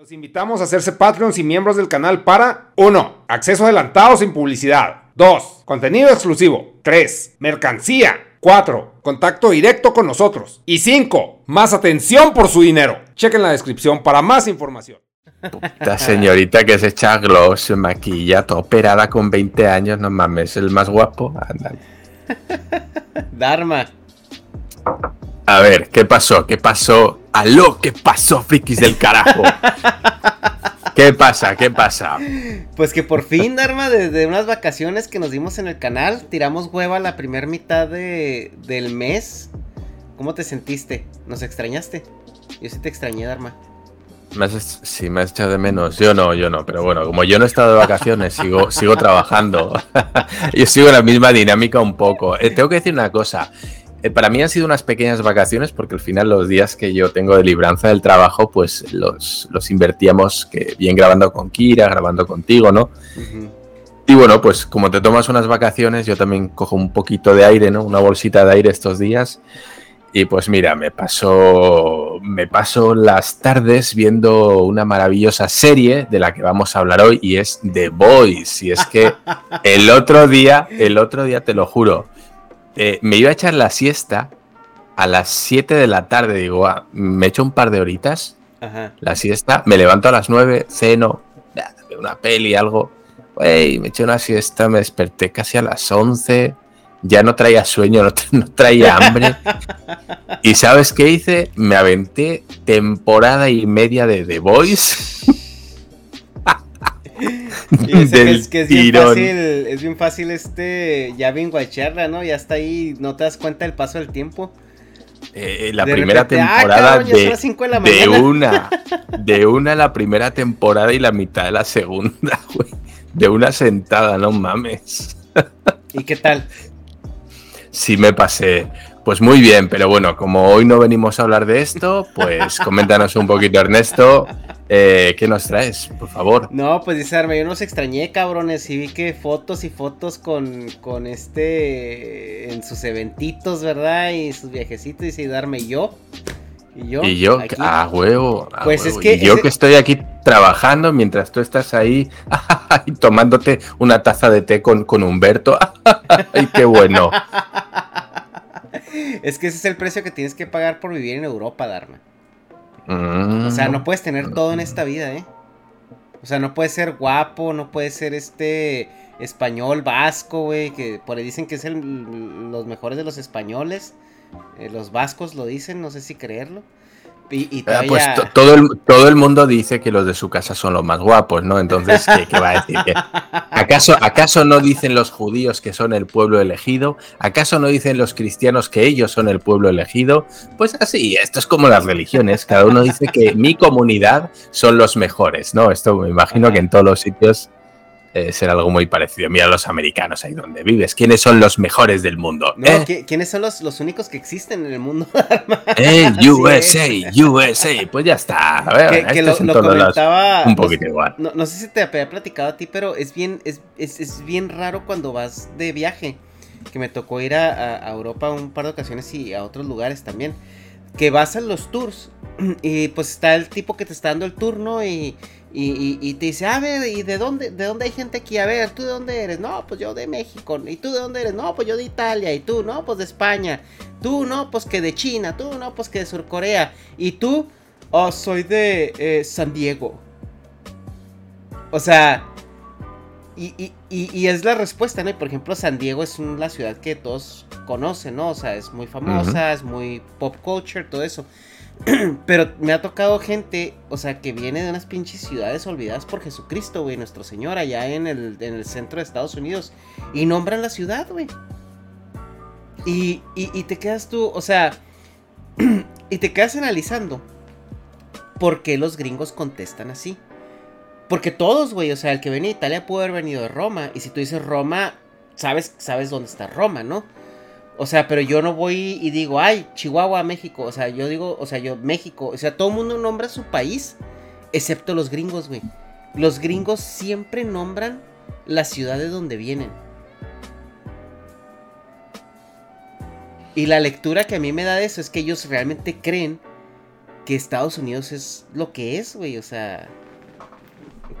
Los invitamos a hacerse Patreons y miembros del canal para 1. Acceso adelantado sin publicidad. 2. Contenido exclusivo. 3. Mercancía. 4. Contacto directo con nosotros. Y 5. Más atención por su dinero. Chequen la descripción para más información. La señorita que se echa gloss, se maquilla, toda operada con 20 años, no mames, el más guapo. Anda. Dharma. A ver, ¿qué pasó? ¿Qué pasó? ¡Aló! ¿Qué pasó, frikis del carajo? ¿Qué pasa? ¿Qué pasa? Pues que por fin, Dharma, desde unas vacaciones que nos dimos en el canal, tiramos hueva la primera mitad de, del mes. ¿Cómo te sentiste? ¿Nos extrañaste? Yo sí te extrañé, Dharma. Me has, sí, me has echado de menos. Yo no, yo no. Pero bueno, como yo no he estado de vacaciones, sigo, sigo trabajando. yo sigo en la misma dinámica un poco. Eh, tengo que decir una cosa. Eh, para mí han sido unas pequeñas vacaciones porque al final los días que yo tengo de libranza del trabajo, pues los, los invertíamos que bien grabando con Kira, grabando contigo, ¿no? Y bueno, pues como te tomas unas vacaciones, yo también cojo un poquito de aire, ¿no? Una bolsita de aire estos días. Y pues mira, me paso, me paso las tardes viendo una maravillosa serie de la que vamos a hablar hoy y es The Boys. Y es que el otro día, el otro día te lo juro, eh, me iba a echar la siesta a las 7 de la tarde. Digo, ah, me echo un par de horitas, la siesta, me levanto a las 9, ceno, una peli, algo. Wey, me eché una siesta, me desperté casi a las 11 ya no traía sueño, no, traía hambre. ¿Y sabes qué hice? Me aventé temporada y media de The Voice. es, que es bien fácil, es bien fácil este, ya bien guacharla, ¿no? Ya está ahí, no te das cuenta del paso del tiempo. Eh, la primera ah, temporada de, una, de una la primera temporada y la mitad de la segunda, güey. De una sentada, no mames. ¿Y qué tal? sí me pasé. Pues muy bien, pero bueno, como hoy no venimos a hablar de esto, pues coméntanos un poquito, Ernesto, eh, ¿qué nos traes, por favor? No, pues dice Arme, yo nos extrañé, cabrones, y vi que fotos y fotos con, con este, en sus eventitos, ¿verdad? Y sus viajecitos, y Darme yo. Y yo, y yo a huevo. pues es que. yo que estoy aquí trabajando mientras tú estás ahí tomándote una taza de té con, con Humberto. ¡Ay, qué bueno! Es que ese es el precio que tienes que pagar por vivir en Europa, Dharma. O sea, no puedes tener todo en esta vida, ¿eh? O sea, no puedes ser guapo, no puedes ser este español vasco, güey, que por ahí dicen que es el, los mejores de los españoles. Eh, los vascos lo dicen, no sé si creerlo. Y, ah, pues todo, el, todo el mundo dice que los de su casa son los más guapos, ¿no? Entonces, ¿qué, va a decir? ¿Acaso, ¿Acaso no dicen los judíos que son el pueblo elegido? ¿Acaso no dicen los cristianos que ellos son el pueblo elegido? Pues así, esto es como las religiones. Cada uno dice que mi comunidad son los mejores, ¿no? Esto me imagino que en todos los sitios eh, ser algo muy parecido. Mira los americanos ahí donde vives. ¿Quiénes son los mejores del mundo? ¿Eh? ¿Quiénes son los, los, únicos que existen en el mundo? eh, USA, USA. Pues ya está. A ver, que, lo, comentaba, un poquito igual. No, sé si te había platicado a ti, pero es bien, es, es, es, bien raro cuando vas de viaje. Que me tocó ir a, a Europa un par de ocasiones y a otros lugares también. Que vas a los tours y pues está el tipo que te está dando el turno y y, te dice, a ver, ¿y de dónde, de dónde hay gente aquí? A ver, ¿tú de dónde eres? No, pues yo de México. ¿Y tú de dónde eres? No, pues yo de Italia. ¿Y tú? No, pues de España. Tú, no, pues que de China. Tú, no, pues que de Surcorea. ¿Y tú? Oh, soy de eh, San Diego. O sea, y, es la respuesta, ¿no? Y por ejemplo, San Diego es una ciudad que todos conocen, ¿no? O sea, es muy famosa, es muy pop culture, todo eso. Pero me ha tocado gente, o sea, que viene de unas pinches ciudades olvidadas por Jesucristo, güey, nuestro Señor, allá en el, en el centro de Estados Unidos. Y nombran la ciudad, güey. Y, y, te quedas tú, o sea, y te quedas analizando por qué los gringos contestan así. Porque todos, güey, o sea, el que viene de Italia puede haber venido de Roma. Y si tú dices Roma, sabes, sabes dónde está Roma, ¿no? O sea, pero yo no voy y digo, ay, Chihuahua, México. O sea, yo digo, o sea, yo, México. O sea, todo el mundo nombra su país, excepto los gringos, güey. Los gringos siempre nombran la ciudad de donde vienen. Y la lectura que a mí me da de eso es que ellos realmente creen que Estados Unidos es lo que es, güey, o sea,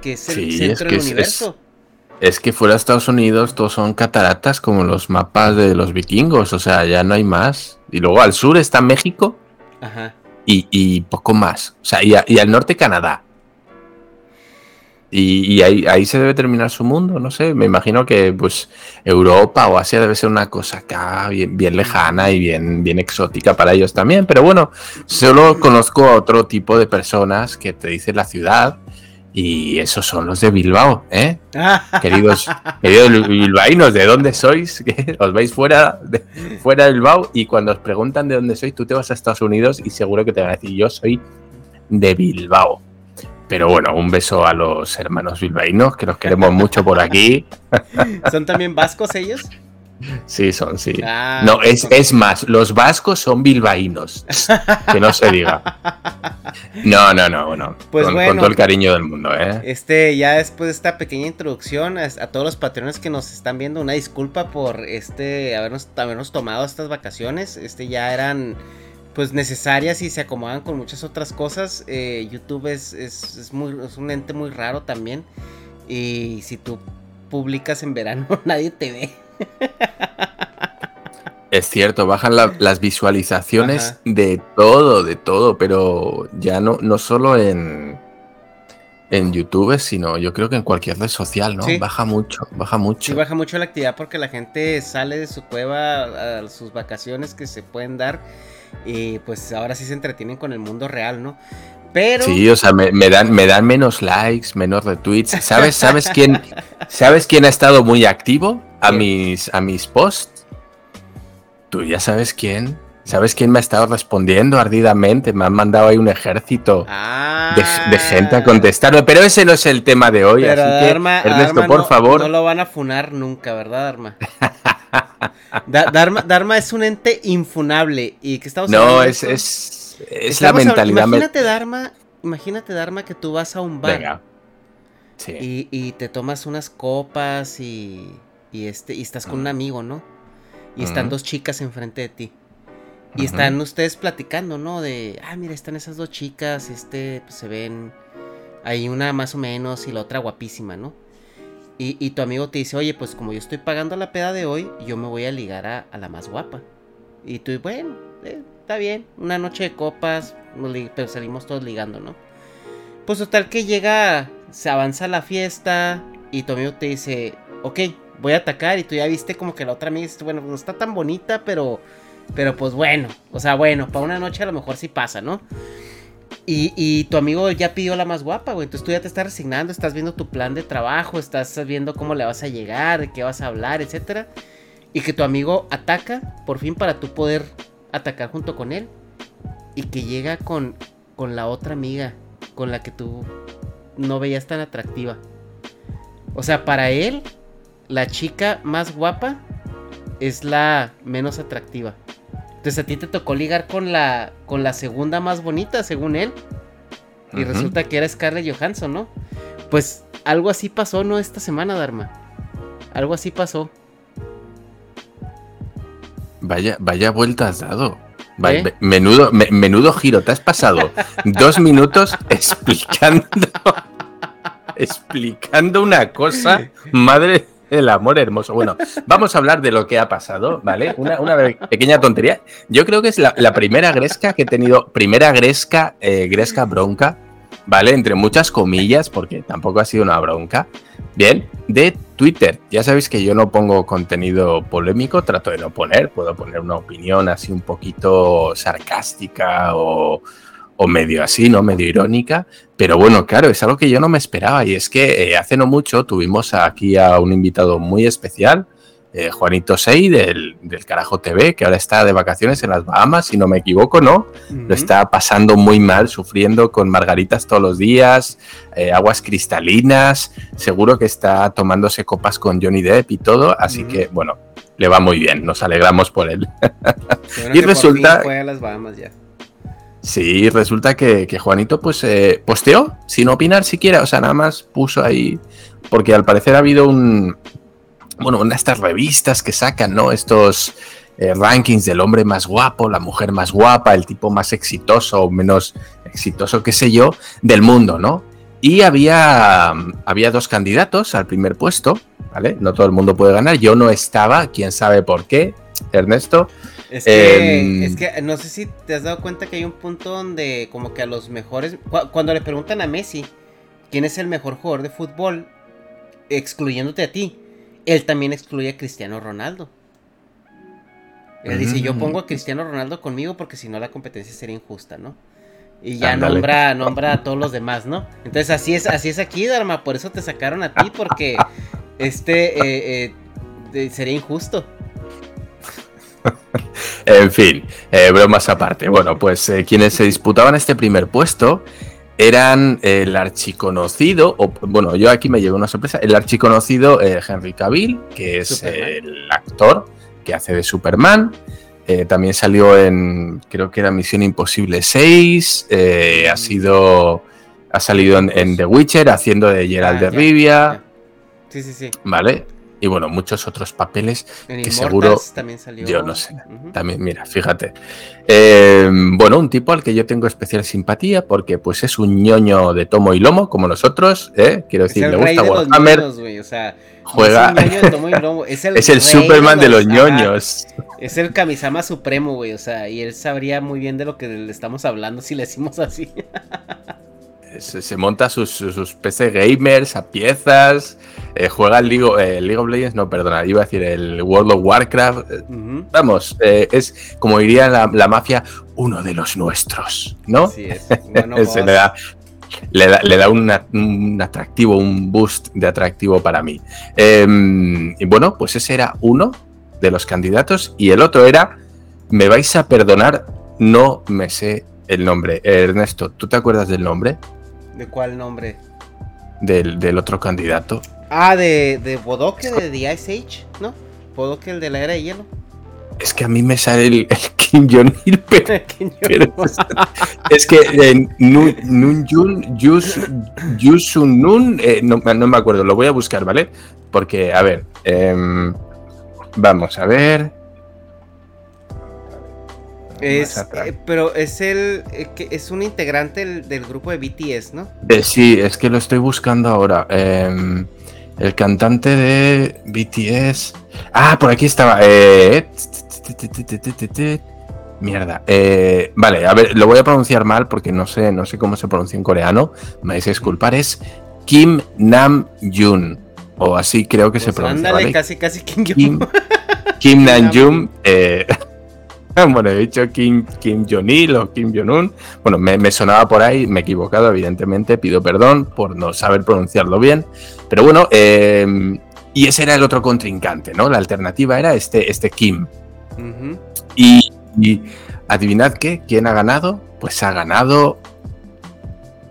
que es el centro del universo. Es, que fuera de Estados Unidos todos son cataratas como los mapas de los vikingos, o sea, ya no hay más. Y luego al sur está México Ajá. Y, poco más. O sea, y, y al norte Canadá. Y, ahí, ahí, se debe terminar su mundo, no sé. Me imagino que pues Europa o Asia debe ser una cosa acá bien, bien lejana y bien, bien exótica para ellos también. Pero bueno, solo conozco a otro tipo de personas que te dicen la ciudad. Y esos son los de Bilbao, ¿eh? queridos, queridos bilbaínos, ¿de dónde sois? Os vais fuera de, fuera de Bilbao y cuando os preguntan de dónde sois, tú te vas a Estados Unidos y seguro que te van a decir, yo soy de Bilbao. Pero bueno, un beso a los hermanos bilbaínos, que los queremos mucho por aquí. ¿Son también vascos ellos? Sí, son, sí. Ah, no, es, es, más, los vascos son bilbaínos. que no se diga. No, no, no, bueno. Pues con, todo el cariño del mundo, ¿eh? Este, ya después de esta pequeña introducción, a, todos los patrones que nos están viendo, una disculpa por este habernos, habernos tomado estas vacaciones. Este ya eran pues necesarias y se acomodan con muchas otras cosas. Eh, YouTube es, es, muy, es un ente muy raro también. Y si tú publicas en verano, nadie te ve. Es cierto, bajan las visualizaciones de todo, de todo, pero ya no, no solo en, en YouTube, sino yo creo que en cualquier red social, ¿no? Baja mucho, baja mucho. Sí, baja mucho la actividad porque la gente sale de su cueva a sus vacaciones que se pueden dar y pues ahora sí se entretienen con el mundo real, ¿no? Pero... Sí, o sea, me, dan, me dan menos likes, menos retweets. ¿Sabes, sabes, quién, ¿Sabes quién ha estado muy activo a mis, a mis posts? Tú ya sabes quién. ¿Sabes quién me ha estado respondiendo ardidamente? Me han mandado ahí un ejército de, gente a ah. contestarme, pero ese no es el tema de hoy. así que, Ernesto, por favor. No lo van a funar nunca, ¿verdad, Arma? Dharma, es un ente infunable. ¿Y que estamos No, es, es, la mentalidad. imagínate, Dharma, imagínate, Dharma, que tú vas a un bar. Y, te tomas unas copas y, y, este, y estás con un amigo, ¿no? Y están dos chicas enfrente de ti. Y están ustedes platicando, ¿no? De, ah, mira, están esas dos chicas, este, pues se ven, hay una más o menos y la otra guapísima, ¿no? Y, tu amigo te dice, oye, pues como yo estoy pagando la peda de hoy, yo me voy a ligar a, la más guapa. Y tú, bueno, eh, está bien, una noche de copas, pero salimos todos ligando, ¿no? Pues total que llega, se avanza la fiesta y tu amigo te dice, ok, voy a atacar y tú ya viste como que la otra amiga bueno, no está tan bonita, pero, pero pues bueno, o sea, bueno, para una noche a lo mejor sí pasa, ¿no? Y, tu amigo ya pidió la más guapa, güey. Entonces tú ya te estás resignando, estás viendo tu plan de trabajo, estás viendo cómo le vas a llegar, de qué vas a hablar, etc. Y que tu amigo ataca, por fin, para tú poder atacar junto con él. Y que llega con, con la otra amiga, con la que tú no veías tan atractiva. O sea, para él, la chica más guapa es la menos atractiva. Entonces a ti te tocó ligar con la, con la segunda más bonita, según él. Y resulta que era Scarlett Johansson, ¿no? Pues algo así pasó, ¿no? Esta semana, Dharma. Algo así pasó. Vaya, vaya vuelta has dado. ¿Eh? menudo, menudo giro, te has pasado dos minutos explicando explicando una cosa, madre el amor hermoso. Bueno, vamos a hablar de lo que ha pasado, ¿vale? Una, pequeña tontería. Yo creo que es la, primera gresca que he tenido, primera gresca, eh, gresca bronca, ¿vale? Entre muchas comillas, porque tampoco ha sido una bronca. Bien, de Twitter. Ya sabéis que yo no pongo contenido polémico, trato de no poner, puedo poner una opinión así un poquito sarcástica o o medio así, ¿no? Medio irónica. Pero bueno, claro, es algo que yo no me esperaba. Y es que eh, hace no mucho tuvimos aquí a un invitado muy especial, eh, Juanito Sey del, Carajo TV, que ahora está de vacaciones en las Bahamas, si no me equivoco, ¿no? Lo está pasando muy mal, sufriendo con margaritas todos los días, eh, aguas cristalinas, seguro que está tomándose copas con Johnny Depp y todo, así que bueno, le va muy bien, nos alegramos por él. y resulta... Fue a las Bahamas ya. Sí, resulta que, Juanito pues eh, posteó sin opinar siquiera, o sea, nada más puso ahí, porque al parecer ha habido un, bueno, una de estas revistas que sacan, ¿no? Estos eh, rankings del hombre más guapo, la mujer más guapa, el tipo más exitoso o menos exitoso, qué sé yo, del mundo, ¿no? Y había, había dos candidatos al primer puesto, ¿vale? No todo el mundo puede ganar, yo no estaba, quién sabe por qué, Ernesto. Es que, em, es que no sé si te has dado cuenta que hay un punto donde como que a los mejores, cuando le preguntan a Messi quién es el mejor jugador de fútbol, excluyéndote a ti, él también excluye a Cristiano Ronaldo. Él dice, yo pongo a Cristiano Ronaldo conmigo porque si no la competencia sería injusta, ¿no? Y ya nombra, nombra a todos los demás, ¿no? Entonces así es, así es aquí, Dharma, por eso te sacaron a ti, porque este eh, eh, sería injusto. En fin, eh, bromas aparte. Bueno, pues quienes se disputaban este primer puesto eran el archiconocido, o bueno, yo aquí me llevo una sorpresa, el archiconocido Henry Cavill, que es el actor que hace de Superman. Eh, también salió en, creo que era Misión Imposible 6. Eh, ha sido, ha salido en, The Witcher haciendo de Gerald ah, de Rivia. Sí, sí, sí. Vale y bueno, muchos otros papeles que seguro también salió. yo no sé. También, mira, fíjate. Eh, bueno, un tipo al que yo tengo especial simpatía porque pues es un ñoño de tomo y lomo como nosotros, ¿eh? Quiero decir, le gusta Warhammer. o sea, juega. Es, el, es el Superman de los ñoños. Es el Kamisama supremo, güey. O sea, y él sabría muy bien de lo que le estamos hablando si le decimos así. se, monta sus, sus, PC gamers a piezas, eh, juega el League, eh, League, of Legends, no, perdona, iba a decir el World of Warcraft. Eh, vamos, es como diría la, mafia, uno de los nuestros, ¿no? Sí, es. se le da, le da, un atractivo, un boost de atractivo para mí. Em, y bueno, pues ese era uno de los candidatos y el otro era, me vais a perdonar, no me sé el nombre. Ernesto, ¿tú te acuerdas del nombre? ¿De cuál nombre? Del, otro candidato. Ah, de, de Bodoque, de The Ice Age, ¿no? Bodoque, el de la era de hielo. Es que a mí me sale el, Kim Jong-il, pero, es, que eh, Nun Yun, Yusun Nun, eh, no, me acuerdo, lo voy a buscar, ¿vale? Porque, a ver, em, vamos a ver. Es, eh, pero es el eh, que es un integrante del, grupo de BTS, ¿no? Eh, sí, es que lo estoy buscando ahora. Em, el cantante de BTS. Ah, por aquí estaba. Mierda. vale, a ver, lo voy a pronunciar mal porque no sé, no sé cómo se pronuncia en coreano. Me vais a disculpar. Es Kim Nam Jun. O así creo que se pues pronuncia. Ándale, casi, casi Kim Jun. Kim, Nam Jun. Bueno, he dicho Kim, Kim Jong-il o Kim Jong-un. Bueno, me, sonaba por ahí, me he equivocado, evidentemente, pido perdón por no saber pronunciarlo bien. Pero bueno, em, y ese era el otro contrincante, ¿no? La alternativa era este, este Kim. y, adivinad qué, ¿quién ha ganado? Pues ha ganado,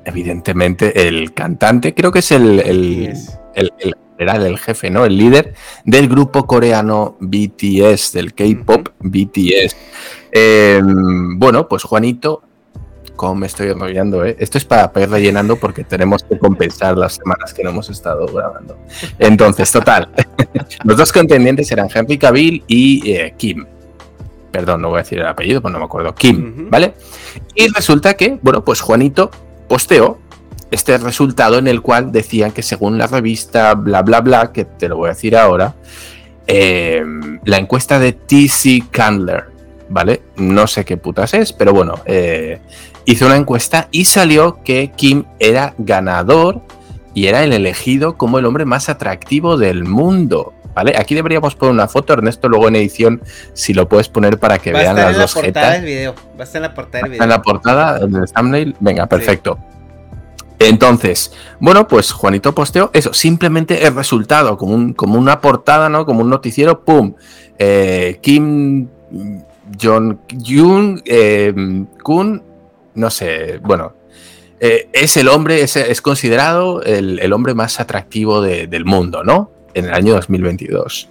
evidentemente, el cantante, creo que es el, el, el, el era el jefe, ¿no? El líder del grupo coreano BTS, del K-pop BTS. Em, bueno, pues Juanito, como me estoy enrollando, ¿eh? Esto es para, ir rellenando porque tenemos que compensar las semanas que no hemos estado grabando. Entonces, total. Los dos contendientes eran Henry Cavill y eh, Kim. Perdón, no voy a decir el apellido, pues no me acuerdo. Kim, ¿vale? Y resulta que, bueno, pues Juanito posteó este resultado en el cual decían que según la revista bla bla bla, que te lo voy a decir ahora, eh, la encuesta de TC Candler, ¿vale? No sé qué putas es, pero bueno, eh, hizo una encuesta y salió que Kim era ganador y era el elegido como el hombre más atractivo del mundo. ¿Vale? Aquí deberíamos poner una foto, Ernesto, luego en edición, si lo puedes poner para que vean las dos portada Del video. Va a estar en la portada del video. En la portada, en el thumbnail. Venga, perfecto. Entonces, bueno, pues Juanito posteó eso, simplemente el resultado, como, un, como una portada, ¿no? Como un noticiero, ¡pum! Eh, Kim Jong Jun eh, no sé, bueno, eh, es el hombre, es, considerado el, hombre más atractivo del mundo, ¿no? En el año 2022.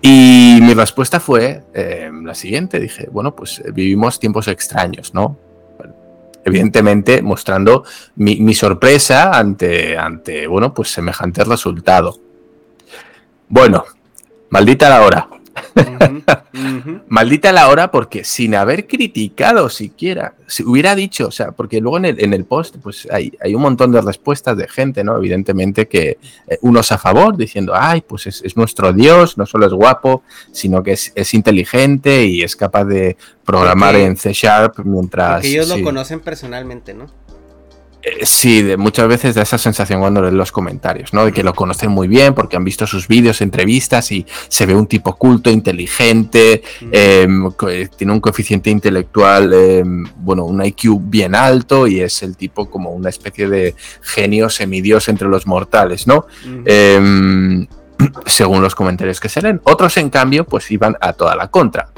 Y mi respuesta fue la siguiente, dije, bueno, pues vivimos tiempos extraños, ¿no? Evidentemente mostrando mi, sorpresa ante, ante, bueno, pues semejante resultado. Bueno, maldita la hora. Maldita la hora porque sin haber criticado siquiera, si hubiera dicho, o sea, porque luego en el, en el post pues hay, hay, un montón de respuestas de gente, ¿no? Evidentemente que eh, unos a favor diciendo, ay, pues es, nuestro Dios, no solo es guapo, sino que es, inteligente y es capaz de programar en C Sharp mientras... Porque ellos lo conocen personalmente, ¿no? Eh, sí, de, muchas veces da esa sensación cuando leen los comentarios, ¿no? De que lo conocen muy bien porque han visto sus vídeos, entrevistas y se ve un tipo culto, inteligente, em, eh, tiene un coeficiente intelectual, em, bueno, un IQ bien alto y es el tipo como una especie de genio semidios entre los mortales, ¿no? Em, según los comentarios que se leen. Otros, en cambio, pues iban a toda la contra.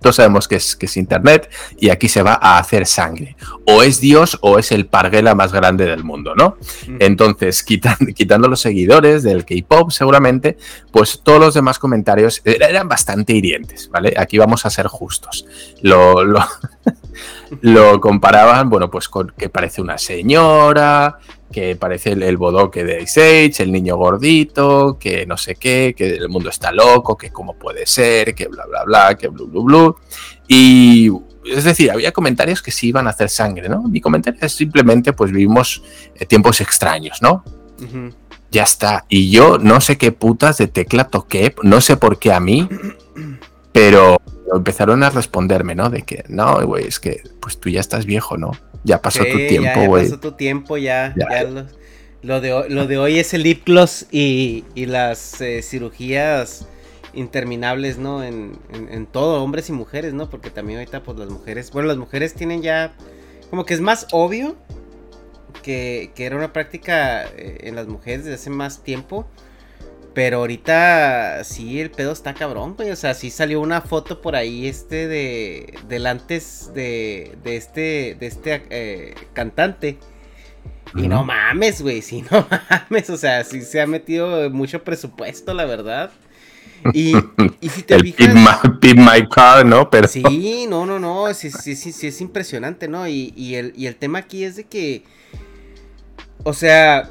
Todos sabemos que es, que es Internet y aquí se va a hacer sangre. O es Dios o es el parguela más grande del mundo, ¿no? Entonces, quitando los seguidores del K-Pop seguramente, pues todos los demás comentarios eran bastante hirientes, ¿vale? Aquí vamos a ser justos. Lo, lo, lo comparaban, bueno, pues con que parece una señora, que parece el, bodoque de Ice Age, el niño gordito, que no sé qué, que el mundo está loco, que cómo puede ser, que bla, bla, bla, que blu, blu, blu. Y es decir, había comentarios que sí iban a hacer sangre, ¿no? Mi comentario es simplemente, pues vivimos eh, tiempos extraños, ¿no? Ya está. Y yo no sé qué putas de tecla toqué, no sé por qué a mí, pero empezaron a responderme, ¿no? De que, no, güey, es que pues tú ya estás viejo, ¿no? Ya pasó tu tiempo, güey. Ya, pasó tu tiempo, ya. lo, de, lo de hoy es el lip gloss y, las eh, cirugías interminables, ¿no? En, todo, hombres y mujeres, ¿no? Porque también ahorita, pues las mujeres, bueno, las mujeres tienen ya, como que es más obvio que, que era una práctica eh, en las mujeres desde hace más tiempo. Pero ahorita sí el pedo está cabrón, güey. O sea, sí salió una foto por ahí este de del antes de, de este de este eh, cantante. Y no mames, güey, sí, no mames. O sea, sí se ha metido mucho presupuesto, la verdad. Y, y si te fijas. my, car, ¿no? Pero... Sí, no, no, no. Sí, sí, sí, sí es impresionante, ¿no? Y, y, el, y el tema aquí es de que. O sea,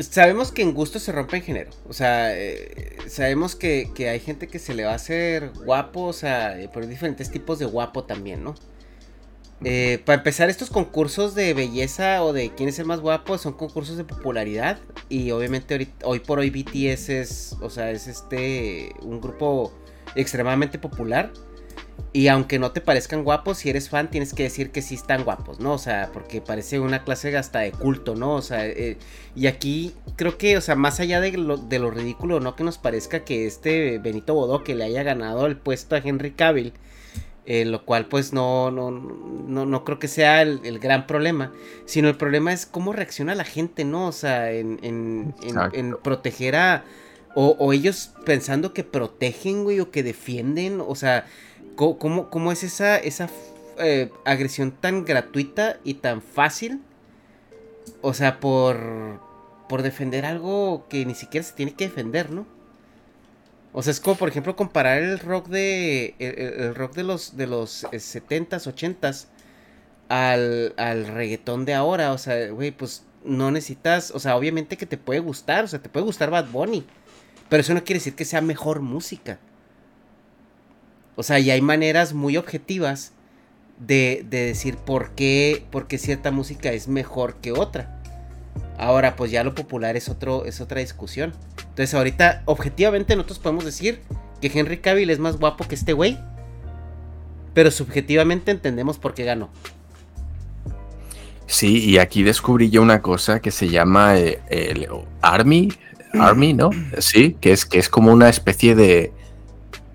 sabemos que en gusto se rompe en género. O sea, eh, sabemos que, hay gente que se le va a hacer guapo, o sea, eh, por diferentes tipos de guapo también, ¿no? Eh, para empezar, estos concursos de belleza o de quién es el más guapo son concursos de popularidad. Y obviamente hoy por hoy BTS es, o sea, es este, un grupo extremadamente popular. Y aunque no te parezcan guapos, si eres fan tienes que decir que sí están guapos, ¿no? O sea, porque parece una clase hasta de culto, ¿no? O sea, eh, y aquí creo que, o sea, más allá de lo, de lo ridículo, ¿no? Que nos parezca que este Benito Bodó que le haya ganado el puesto a Henry Cavill, eh, lo cual pues no, no, no, no creo que sea el, gran problema, sino el problema es cómo reacciona la gente, ¿no? O sea, en, en, en, proteger a... O, o ellos pensando que protegen, güey, o que defienden, o sea ¿Cómo, es esa, esa eh, agresión tan gratuita y tan fácil? O sea, por, por defender algo que ni siquiera se tiene que defender, ¿no? O sea, es como, por ejemplo, comparar el rock de. El, rock de los, de los 70s, eh, 80s al, al reggaetón de ahora. O sea, güey, pues no necesitas. O sea, obviamente que te puede gustar. O sea, te puede gustar Bad Bunny. Pero eso no quiere decir que sea mejor música. O sea, y hay maneras muy objetivas de, decir por qué, por qué cierta música es mejor que otra. Ahora, pues ya lo popular es, otro, es otra discusión. Entonces, ahorita, objetivamente, nosotros podemos decir que Henry Cavill es más guapo que este güey. Pero subjetivamente entendemos por qué ganó. Sí, y aquí descubrí yo una cosa que se llama eh, el Army, Army, ¿no? Sí, que es, que es como una especie de,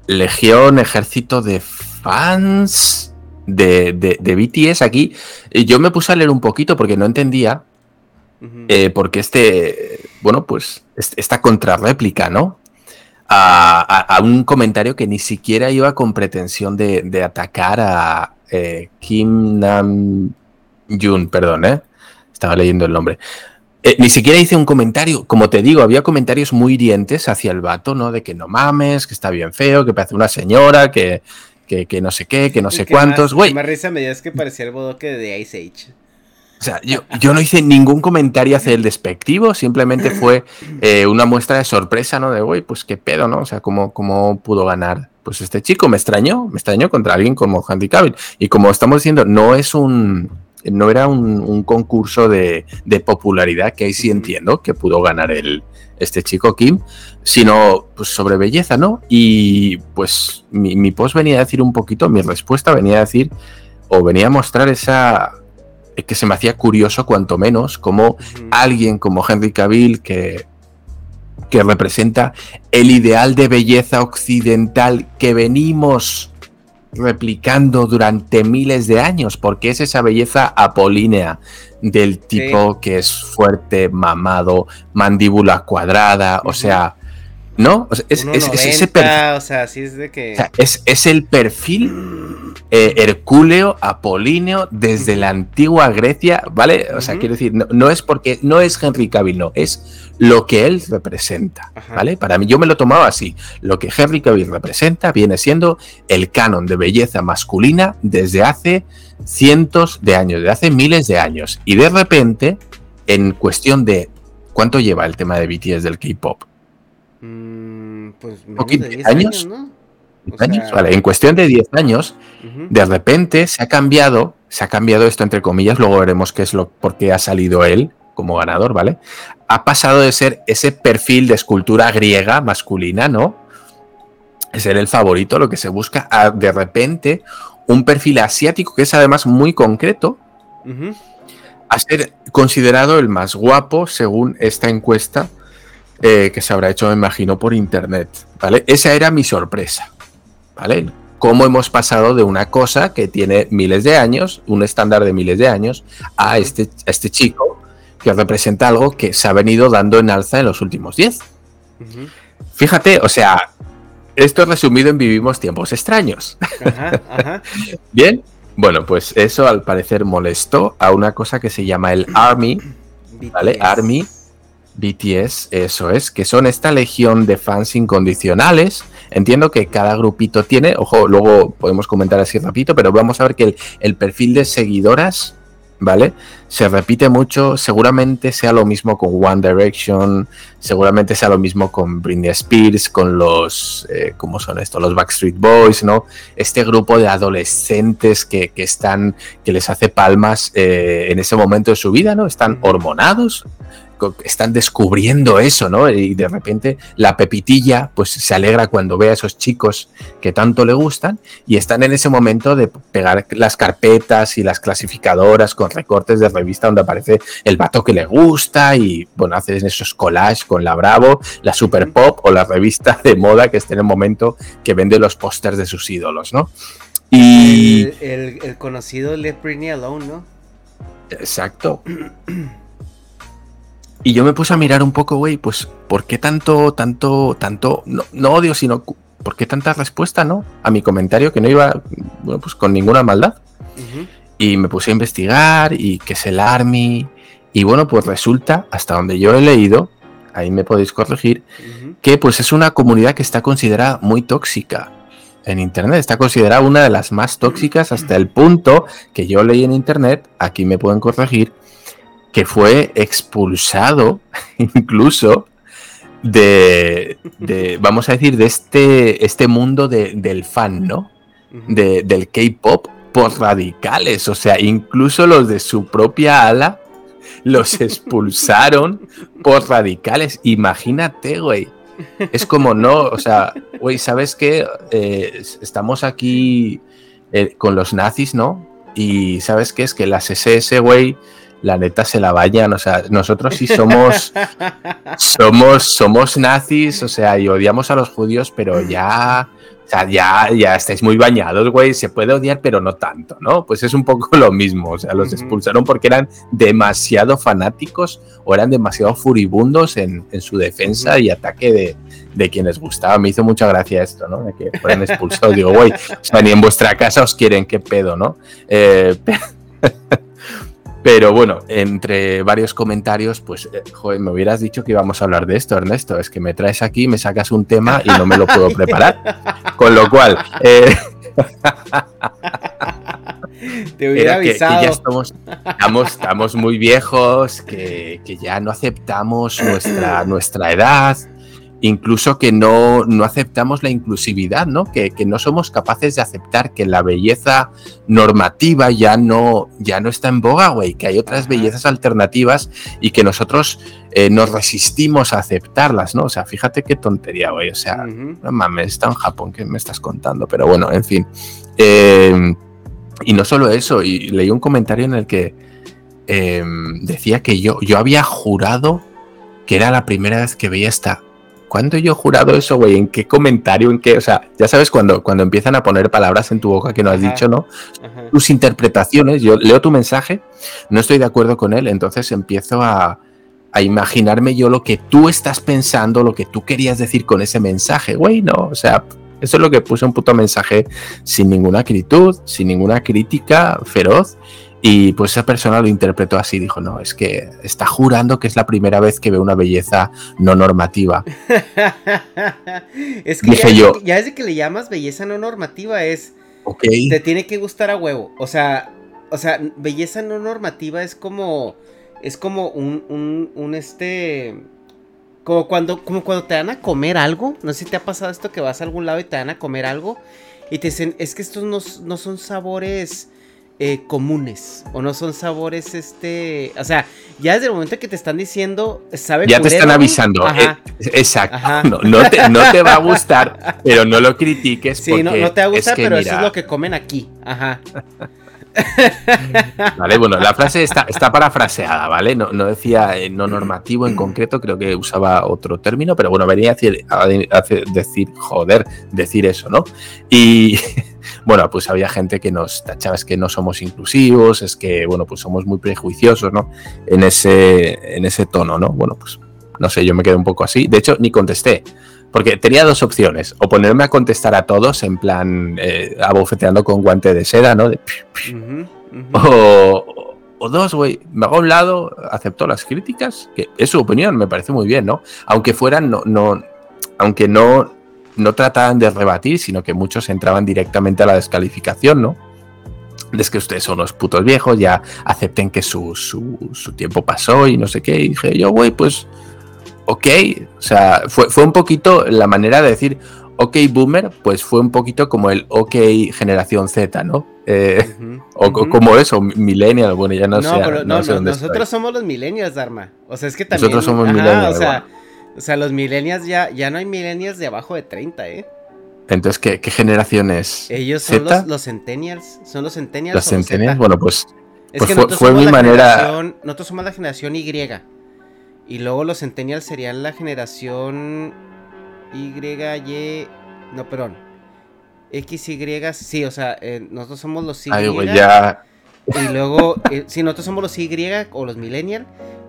legión, ejército de fans de, de, BTS aquí. Yo me puse a leer un poquito porque no entendía. Eh, porque este, bueno, pues esta contrarréplica, ¿no? A, un comentario que ni siquiera iba con pretensión de, atacar a eh, Kim Nam Jun, perdón, ¿eh? Estaba leyendo el nombre. Eh, ni siquiera hice un comentario, como te digo, había comentarios muy hirientes hacia el vato, ¿no? De que no mames, que está bien feo, que parece una señora, que, que, no sé qué, que no sé cuántos, güey. Más, risa me digas que parecía el bodoque de Ice Age. O sea, yo, yo, no hice ningún comentario hacia el despectivo, simplemente fue eh, una muestra de sorpresa, ¿no? De, güey, pues qué pedo, ¿no? O sea, ¿cómo, ¿cómo pudo ganar? Pues este chico me extrañó, me extrañó contra alguien como Handy Cavill. Y como estamos diciendo, no es un, no era un, concurso de, popularidad, que ahí sí entiendo que pudo ganar el, este chico Kim, sino pues sobre belleza, ¿no? Y pues mi, post venía a decir un poquito, mi respuesta venía a decir, o venía a mostrar esa que se me hacía curioso, cuanto menos, como alguien como Henry Cavill, que, que representa el ideal de belleza occidental que venimos replicando durante miles de años, porque es esa belleza apolínea del tipo que es fuerte, mamado, mandíbula cuadrada, o sea, ¿no? es, ese perfil. es el perfil eh, hercúleo, apolíneo, desde la antigua Grecia, ¿vale? O sea, quiero decir, no, es porque, no es Henry Cavill, no, es lo que él representa, ¿vale? Para mí, yo me lo tomaba así. Lo que Henry Cavill representa viene siendo el canon de belleza masculina desde hace cientos de años, de hace miles de años. Y de repente, en cuestión de cuánto lleva el tema de BTS del K-pop, Mm, pues menos de 10 años, ¿no? vale, en cuestión de 10 años, de repente se ha cambiado, se ha cambiado esto entre comillas, luego veremos qué es lo por qué ha salido él como ganador, ¿vale? Ha pasado de ser ese perfil de escultura griega masculina, ¿no? Ser el favorito, lo que se busca, a de repente un perfil asiático que es además muy concreto, a ser considerado el más guapo según esta encuesta eh, que se habrá hecho, me imagino, por internet. ¿Vale? Esa era mi sorpresa. ¿Vale? Cómo hemos pasado de una cosa que tiene miles de años, un estándar de miles de años, a este, este chico que representa algo que se ha venido dando en alza en los últimos 10. Fíjate, o sea, esto es resumido en vivimos tiempos extraños. Bien, bueno, pues eso al parecer molestó a una cosa que se llama el Army, ¿vale? Army, BTS, eso es, que son esta legión de fans incondicionales. Entiendo que cada grupito tiene, ojo, luego podemos comentar así rapidito, pero vamos a ver que el, perfil de seguidoras, ¿vale? Se repite mucho, seguramente sea lo mismo con One Direction, seguramente sea lo mismo con Britney Spears, con los, eh, ¿cómo son estos? Los Backstreet Boys, ¿no? Este grupo de adolescentes que, están, que les hace palmas eh, en ese momento de su vida, ¿no? Están hormonados, están descubriendo eso, ¿no? Y de repente la pepitilla pues se alegra cuando ve a esos chicos que tanto le gustan y están en ese momento de pegar las carpetas y las clasificadoras con recortes de revista donde aparece el vato que le gusta y bueno, hacen esos collages con la Bravo, la Super Pop o la revista de moda que esté en el momento que vende los pósters de sus ídolos, ¿no? Y... El, conocido Let Britney Alone, ¿no? Exacto. Y yo me puse a mirar un poco, güey, pues, ¿por qué tanto, tanto, tanto, no, odio, sino, ¿por qué tanta respuesta, no? A mi comentario que no iba, bueno, pues con ninguna maldad. Y me puse a investigar y que es el Army. Y bueno, pues resulta, hasta donde yo he leído, ahí me podéis corregir, que pues es una comunidad que está considerada muy tóxica en Internet. Está considerada una de las más tóxicas hasta el punto que yo leí en Internet, aquí me pueden corregir, que fue expulsado incluso de, vamos a decir, de este, este mundo del fan, ¿no? del K-Pop por radicales, o sea, incluso los de su propia ala los expulsaron por radicales. Imagínate, güey. Es como no, o sea, güey, ¿sabes qué? Eh, estamos aquí eh, con los nazis, ¿no? Y ¿sabes qué? Es que las SS, güey, la neta se la vayan. O sea, nosotros sí somos, somos, somos nazis, o sea, y odiamos a los judíos, pero ya, o sea, ya, ya estáis muy bañados, güey. Se puede odiar, pero no tanto, ¿no? Pues es un poco lo mismo. O sea, los expulsaron porque eran demasiado fanáticos o eran demasiado furibundos en, su defensa y ataque de, de quienes gustaba. Me hizo mucha gracia esto, ¿no? De que fueran expulsados. Digo, güey, o sea, ni en vuestra casa os quieren, qué pedo, ¿no? Eh, Pero bueno, entre varios comentarios, pues, eh, joder, me hubieras dicho que íbamos a hablar de esto, Ernesto. Es que me traes aquí, me sacas un tema y no me lo puedo preparar. Con lo cual, eh, Te hubiera avisado. Que, ya estamos, estamos, muy viejos, que, que, ya no aceptamos nuestra, nuestra edad, incluso que no, no aceptamos la inclusividad, ¿no? Que, no somos capaces de aceptar que la belleza normativa ya no, ya no está en boga, güey, que hay otras bellezas alternativas y que nosotros eh, nos resistimos a aceptarlas, ¿no? O sea, fíjate qué tontería, güey, o sea, no mames, está en Japón, ¿qué me estás contando? Pero bueno, en fin. Em, y no solo eso, y leí un comentario en el que em, decía que yo, yo había jurado que era la primera vez que veía esta ¿Cuándo yo he jurado eso, güey? ¿En qué comentario? ¿En qué? O sea, ya sabes, cuando, cuando empiezan a poner palabras en tu boca que no has dicho, ¿no? Tus interpretaciones, yo leo tu mensaje, no estoy de acuerdo con él, entonces empiezo a, a imaginarme yo lo que tú estás pensando, lo que tú querías decir con ese mensaje, güey, no, o sea, eso es lo que puse un puto mensaje sin ninguna acritud, sin ninguna crítica feroz y pues esa persona lo interpretó así, dijo, no, es que está jurando que es la primera vez que ve una belleza no normativa. es que Dije ya, yo, ya desde que le llamas belleza no normativa es, okay. te tiene que gustar a huevo. O sea, o sea, belleza no normativa es como, es como un, un, un este, como cuando, como cuando te dan a comer algo. No sé si te ha pasado esto que vas a algún lado y te dan a comer algo y te dicen, es que estos no, no son sabores eh, comunes o no son sabores este o sea ya desde el momento que te están diciendo sabe ya te están avisando. eh, exacto. No, te, va a gustar pero no lo critiques sí no, te va a gustar pero eso es lo que comen aquí ajá Vale, bueno, la frase está, está parafraseada, ¿vale? No, no decía eh, no normativo en concreto, creo que usaba otro término, pero bueno, venía a decir, decir joder, decir eso, ¿no? Y bueno, pues había gente que nos tachaba, es que no somos inclusivos, es que, bueno, pues somos muy prejuiciosos, ¿no? En ese, en ese tono, ¿no? Bueno, pues no sé, yo me quedé un poco así. De hecho, ni contesté. Porque tenía dos opciones, o ponerme a contestar a todos en plan eh, abofeteando con guante de seda, ¿no? O, o, dos, güey, me hago a un lado, acepto las críticas, que es su opinión, me parece muy bien, ¿no? Aunque fueran, no, no, aunque no, no trataban de rebatir, sino que muchos entraban directamente a la descalificación, ¿no? Es que ustedes son los putos viejos, ya acepten que su, su, tiempo pasó y no sé qué. Y dije yo, güey, pues, ok. O sea, fue, fue un poquito la manera de decir, ok, boomer, pues fue un poquito como el ok generación Z, ¿no? Eh, o como eso, millennial, bueno, ya no, sé. no, nosotros somos los millennials, Dharma. O sea, es que también. Nosotros somos millennials. O sea, o sea, los millennials ya, ya no hay millennials de abajo de 30, ¿eh? Entonces, ¿qué, qué generación es? Ellos son los, los, centennials. Son los centennials. Los centennials, bueno, pues, es pues que fue, mi manera. Nosotros somos la generación Y. Y luego los centennials serían la generación Y, Y. No, perdón. X, Y. Sí, o sea, eh, nosotros somos los Y. Ay, ya. Y luego, eh, si nosotros somos los Y o los millennials.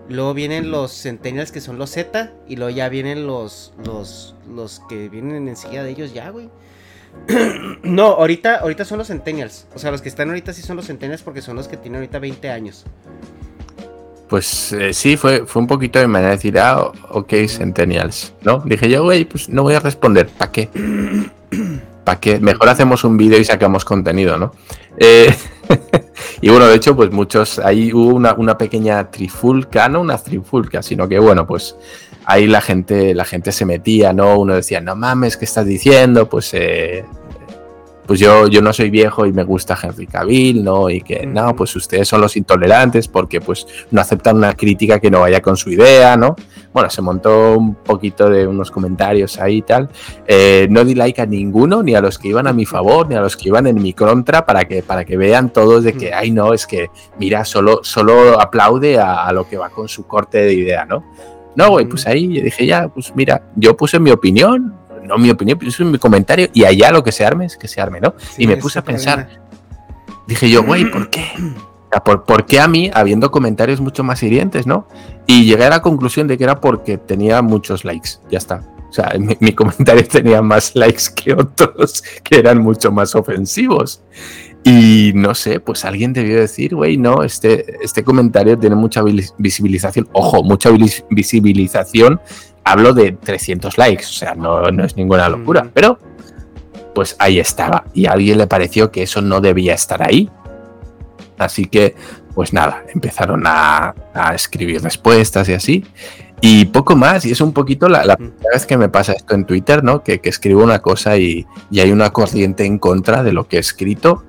Luego vienen los Centennials que son los Z. Y luego ya vienen los. los. los que vienen enseguida de ellos ya, güey. no, ahorita, ahorita son los Centennials. O sea, los que están ahorita sí son los Centennials porque son los que tienen ahorita 20 años. Pues eh, sí, fue, fue un poquito de manera de decir, ah, ok, Centennials, ¿no? Dije yo, güey, pues no voy a responder, ¿para qué? ¿Para qué? Mejor hacemos un vídeo y sacamos contenido, ¿no? Eh, y bueno, de hecho, pues muchos, ahí hubo una, pequeña trifulca, no una trifulca, sino que bueno, pues ahí la gente, la gente se metía, ¿no? Uno decía, no mames, ¿qué estás diciendo? Pues eh, pues yo, yo no soy viejo y me gusta Henry Cavill, ¿no? Y que, no, pues ustedes son los intolerantes porque pues no aceptan una crítica que no vaya con su idea, ¿no? Bueno, se montó un poquito de unos comentarios ahí y tal. Eh, no di like a ninguno, ni a los que iban a mi favor, ni a los que iban en mi contra, para que, para que vean todos de que, ay, no, es que, mira, solo, solo aplaude a, a lo que va con su corte de idea, ¿no? No, güey, pues ahí dije, ya, pues mira, yo puse mi opinión, no mi opinión, es mi comentario y allá lo que se arme es que se arme, ¿no? y me puse a pensar, dije yo, güey, ¿por qué? ¿Por, qué a mí, habiendo comentarios mucho más hirientes, no? Y llegué a la conclusión de que era porque tenía muchos likes, ya está. O sea, mi, comentario tenía más likes que otros que eran mucho más ofensivos. Y no sé, pues alguien debió decir, güey, no, este, este comentario tiene mucha visibilización, ojo, mucha visibilización hablo de 300 likes, o sea, no, no es ninguna locura, pero pues ahí estaba. Y a alguien le pareció que eso no debía estar ahí. Así que, pues nada, empezaron a, escribir respuestas y así. Y poco más, y es un poquito la, primera vez que me pasa esto en Twitter, ¿no? Que, escribo una cosa y, hay una corriente en contra de lo que he escrito,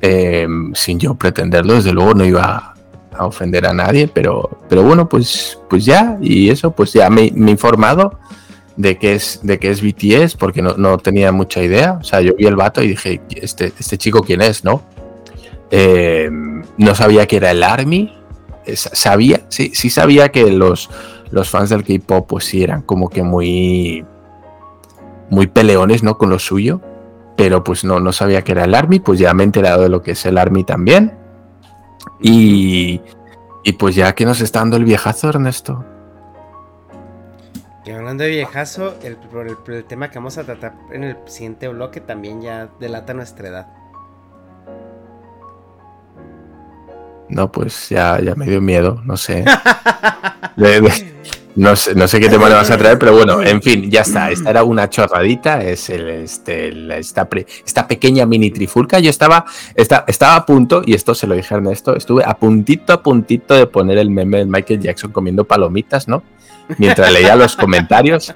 em, sin yo pretenderlo, desde luego no iba ofender a nadie, pero, pero bueno, pues, pues ya, y eso, pues ya me, me he informado de qué es, de qué es BTS, porque no, no, tenía mucha idea. O sea, yo vi el vato y dije, este, este chico quién es, ¿no? Eh, no sabía que era el Army. Sabía, sí, sí sabía que los, los fans del K-pop, pues sí eran como que muy. muy peleones, ¿no? Con lo suyo. Pero pues no, no sabía que era el Army, pues ya me he enterado de lo que es el Army también. Y, y pues ya que nos está dando el viejazo, Ernesto. Y hablando de viejazo, el, el, tema que vamos a tratar en el siguiente bloque también ya delata nuestra edad. No, pues ya, ya me dio miedo, no sé. no, sé no sé qué tema le vas a traer, pero bueno, en fin, ya está. Esta era una chorradita, es el, este, esta, esta, pequeña mini trifulca. Yo estaba, estaba a punto, y esto se lo dije a Ernesto, estuve a puntito, a puntito de poner el meme de Michael Jackson comiendo palomitas, ¿no? mientras leía los comentarios.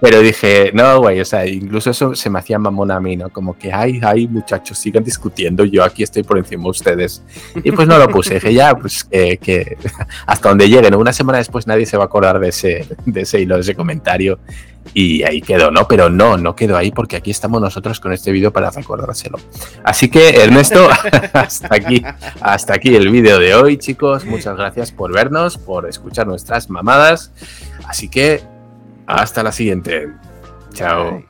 Pero dije, no, güey, o sea, incluso eso se me hacía mamón a mí, ¿no? Como que, ay, ay, muchachos, sigan discutiendo, yo aquí estoy por encima de ustedes. Y pues no lo puse, dije, ya, pues que, hasta donde lleguen, una semana después nadie se va a acordar de ese, de ese hilo, de ese comentario. Y ahí quedó, ¿no? Pero no, no quedó ahí porque aquí estamos nosotros con este vídeo para recordárselo. Así que, Ernesto, hasta aquí, hasta aquí el vídeo de hoy, chicos. Muchas gracias por vernos, por escuchar nuestras mamadas. Así que hasta la siguiente. Chao.